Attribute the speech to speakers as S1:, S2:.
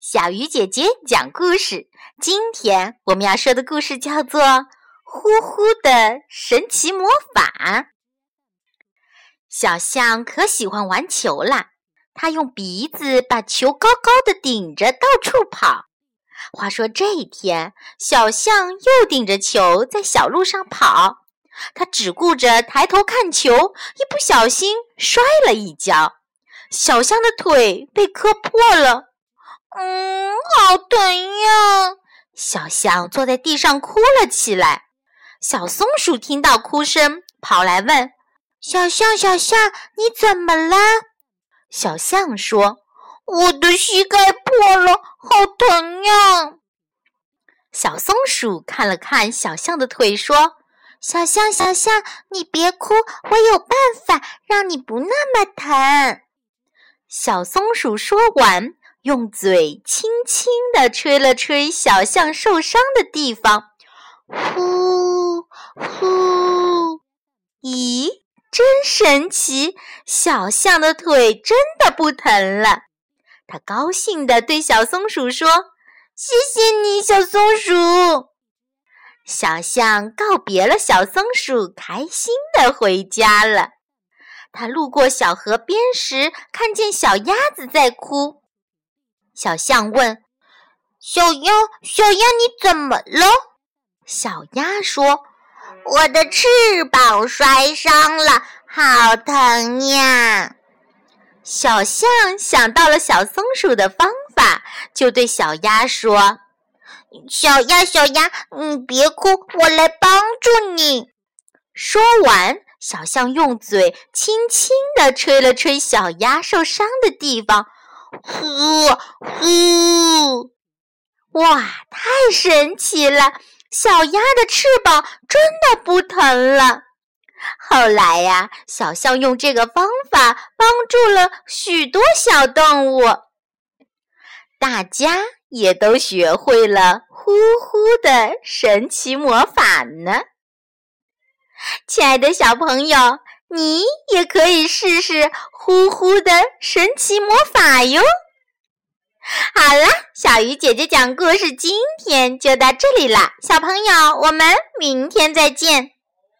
S1: 小鱼姐姐讲故事。今天我们要说的故事叫做《呼呼的神奇魔法》。小象可喜欢玩球了，它用鼻子把球高高的顶着，到处跑。话说这一天，小象又顶着球在小路上跑，它只顾着抬头看球，一不小心摔了一跤，小象的腿被磕破了。嗯，好疼呀！小象坐在地上哭了起来。小松鼠听到哭声，跑来问：“小象，小象，你怎么了？”小象说：“我的膝盖破了，好疼呀！”小松鼠看了看小象的腿，说：“小象，小象，你别哭，我有办法让你不那么疼。”小松鼠说完。用嘴轻轻地吹了吹小象受伤的地方，呼呼！咦，真神奇！小象的腿真的不疼了。他高兴地对小松鼠说：“谢谢你，小松鼠。”小象告别了小松鼠，开心地回家了。他路过小河边时，看见小鸭子在哭。小象问：“小鸭，小鸭，你怎么了？”小鸭说：“我的翅膀摔伤了，好疼呀！”小象想到了小松鼠的方法，就对小鸭说：“小鸭，小鸭，你别哭，我来帮助你。”说完，小象用嘴轻轻地吹了吹小鸭受伤的地方。呼呼！哇，太神奇了！小鸭的翅膀真的不疼了。后来呀，小象用这个方法帮助了许多小动物，大家也都学会了呼呼的神奇魔法呢。亲爱的小朋友。你也可以试试呼呼的神奇魔法哟！好啦，小鱼姐姐讲故事今天就到这里啦，小朋友，我们明天再见。